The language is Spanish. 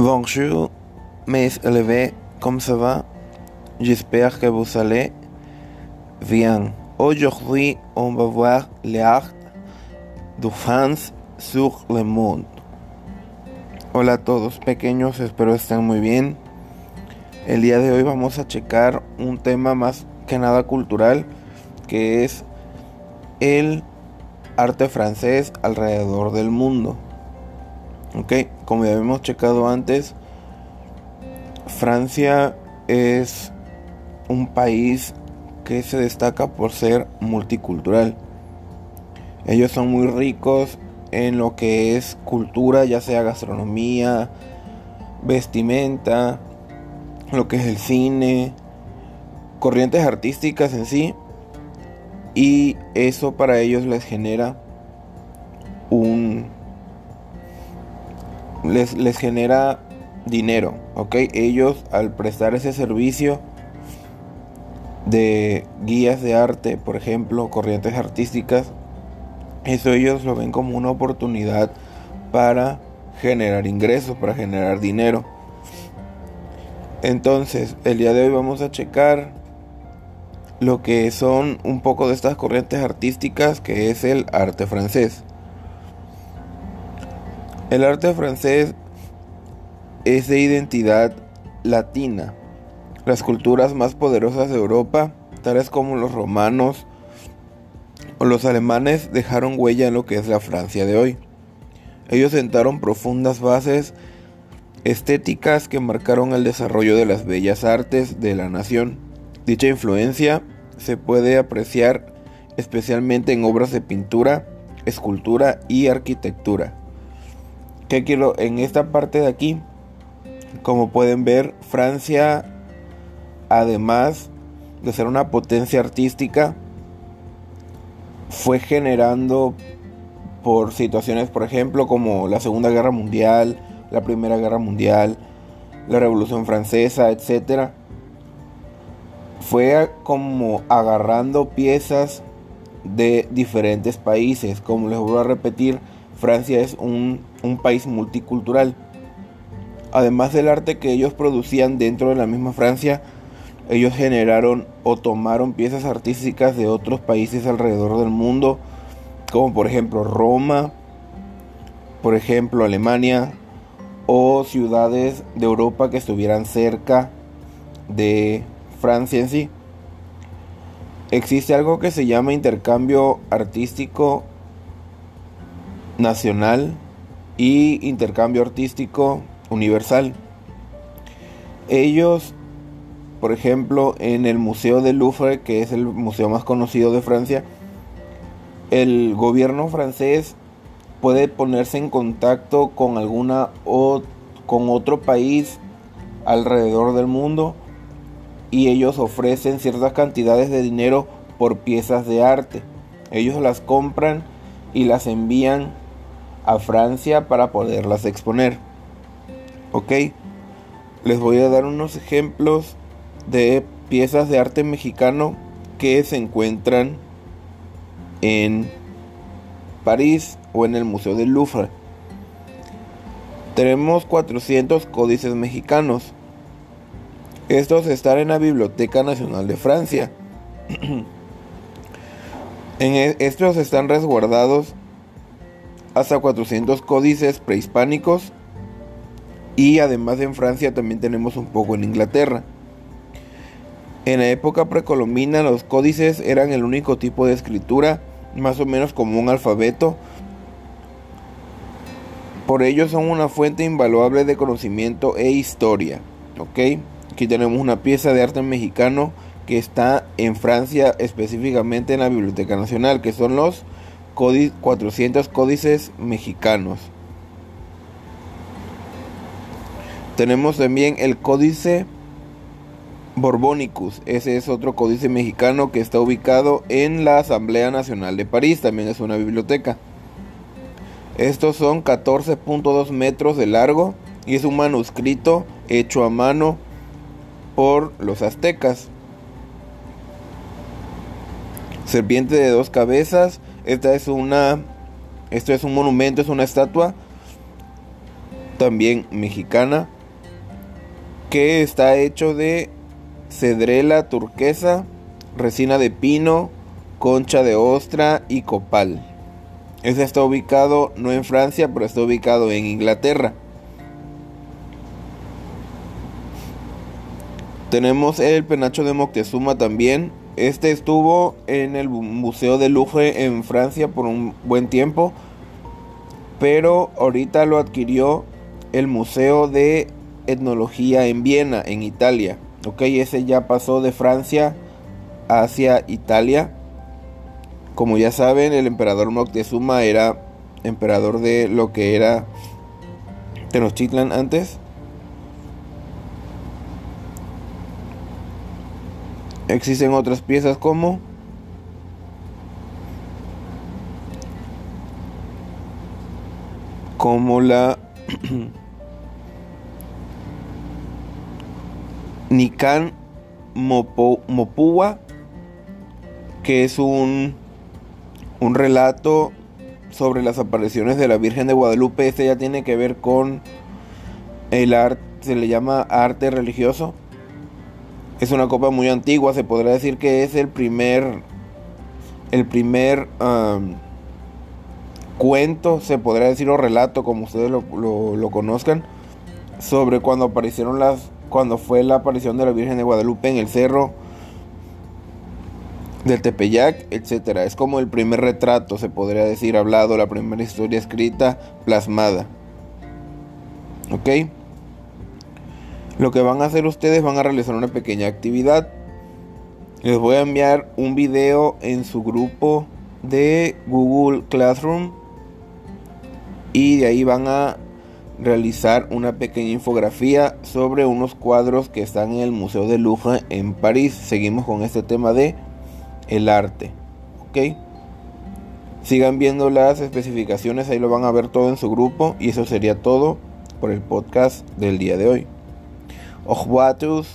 Bonjour, mes élevés, comment ça va? J'espère que vous allez bien. Aujourd'hui, on va voir l'art de France sur le monde. Hola a todos pequeños, espero estén muy bien. El día de hoy vamos a checar un tema más que nada cultural, que es el arte francés alrededor del mundo. Ok, como ya habíamos checado antes, Francia es un país que se destaca por ser multicultural. Ellos son muy ricos en lo que es cultura, ya sea gastronomía, vestimenta, lo que es el cine, corrientes artísticas en sí. Y eso para ellos les genera un les, les genera dinero, ¿ok? Ellos al prestar ese servicio de guías de arte, por ejemplo, corrientes artísticas, eso ellos lo ven como una oportunidad para generar ingresos, para generar dinero. Entonces, el día de hoy vamos a checar lo que son un poco de estas corrientes artísticas que es el arte francés. El arte francés es de identidad latina. Las culturas más poderosas de Europa, tales como los romanos o los alemanes, dejaron huella en lo que es la Francia de hoy. Ellos sentaron profundas bases estéticas que marcaron el desarrollo de las bellas artes de la nación. Dicha influencia se puede apreciar especialmente en obras de pintura, escultura y arquitectura. ¿Qué quiero? En esta parte de aquí, como pueden ver, Francia, además de ser una potencia artística, fue generando por situaciones, por ejemplo, como la Segunda Guerra Mundial, la Primera Guerra Mundial, la Revolución Francesa, etc. Fue como agarrando piezas de diferentes países. Como les vuelvo a repetir, Francia es un, un país multicultural. Además del arte que ellos producían dentro de la misma Francia, ellos generaron o tomaron piezas artísticas de otros países alrededor del mundo, como por ejemplo Roma, por ejemplo Alemania, o ciudades de Europa que estuvieran cerca de Francia en sí. Existe algo que se llama intercambio artístico nacional y intercambio artístico universal. Ellos, por ejemplo, en el Museo del Louvre, que es el museo más conocido de Francia, el gobierno francés puede ponerse en contacto con alguna o con otro país alrededor del mundo y ellos ofrecen ciertas cantidades de dinero por piezas de arte. Ellos las compran y las envían a Francia para poderlas exponer. Ok, les voy a dar unos ejemplos de piezas de arte mexicano que se encuentran en París o en el Museo del Louvre. Tenemos 400 códices mexicanos. Estos están en la Biblioteca Nacional de Francia. en e, estos están resguardados hasta 400 códices prehispánicos y además en Francia también tenemos un poco en Inglaterra. En la época precolombina los códices eran el único tipo de escritura, más o menos como un alfabeto. Por ello son una fuente invaluable de conocimiento e historia. ¿ok? Aquí tenemos una pieza de arte mexicano que está en Francia, específicamente en la Biblioteca Nacional, que son los 400 códices mexicanos. Tenemos también el códice Borbonicus. Ese es otro códice mexicano que está ubicado en la Asamblea Nacional de París. También es una biblioteca. Estos son 14.2 metros de largo y es un manuscrito hecho a mano por los aztecas. Serpiente de dos cabezas. Esta es una. Esto es un monumento, es una estatua también mexicana, que está hecho de cedrela turquesa, resina de pino, concha de ostra y copal. Este está ubicado no en Francia, pero está ubicado en Inglaterra. Tenemos el penacho de Moctezuma también. Este estuvo en el Museo de Louvre en Francia por un buen tiempo, pero ahorita lo adquirió el Museo de Etnología en Viena, en Italia. Ok, ese ya pasó de Francia hacia Italia. Como ya saben, el emperador Moctezuma era emperador de lo que era Tenochtitlan antes. Existen otras piezas como como la Nikan Mopua, que es un un relato sobre las apariciones de la Virgen de Guadalupe. Este ya tiene que ver con el arte, se le llama arte religioso. Es una copa muy antigua, se podría decir que es el primer, el primer cuento, se podría decir o relato, como ustedes lo, lo conozcan, sobre cuando aparecieron las, cuando fue la aparición de la Virgen de Guadalupe en el cerro del Tepeyac, etcétera. Es como el primer retrato, se podría decir, hablado, la primera historia escrita, plasmada. ¿Ok? Lo que van a hacer ustedes van a realizar una pequeña actividad. Les voy a enviar un video en su grupo de Google Classroom y de ahí van a realizar una pequeña infografía sobre unos cuadros que están en el Museo de Louvre en París. Seguimos con este tema de el arte. ¿Ok? Sigan viendo las especificaciones, ahí lo van a ver todo en su grupo. Y eso sería todo por el podcast del día de hoy. Ojuatus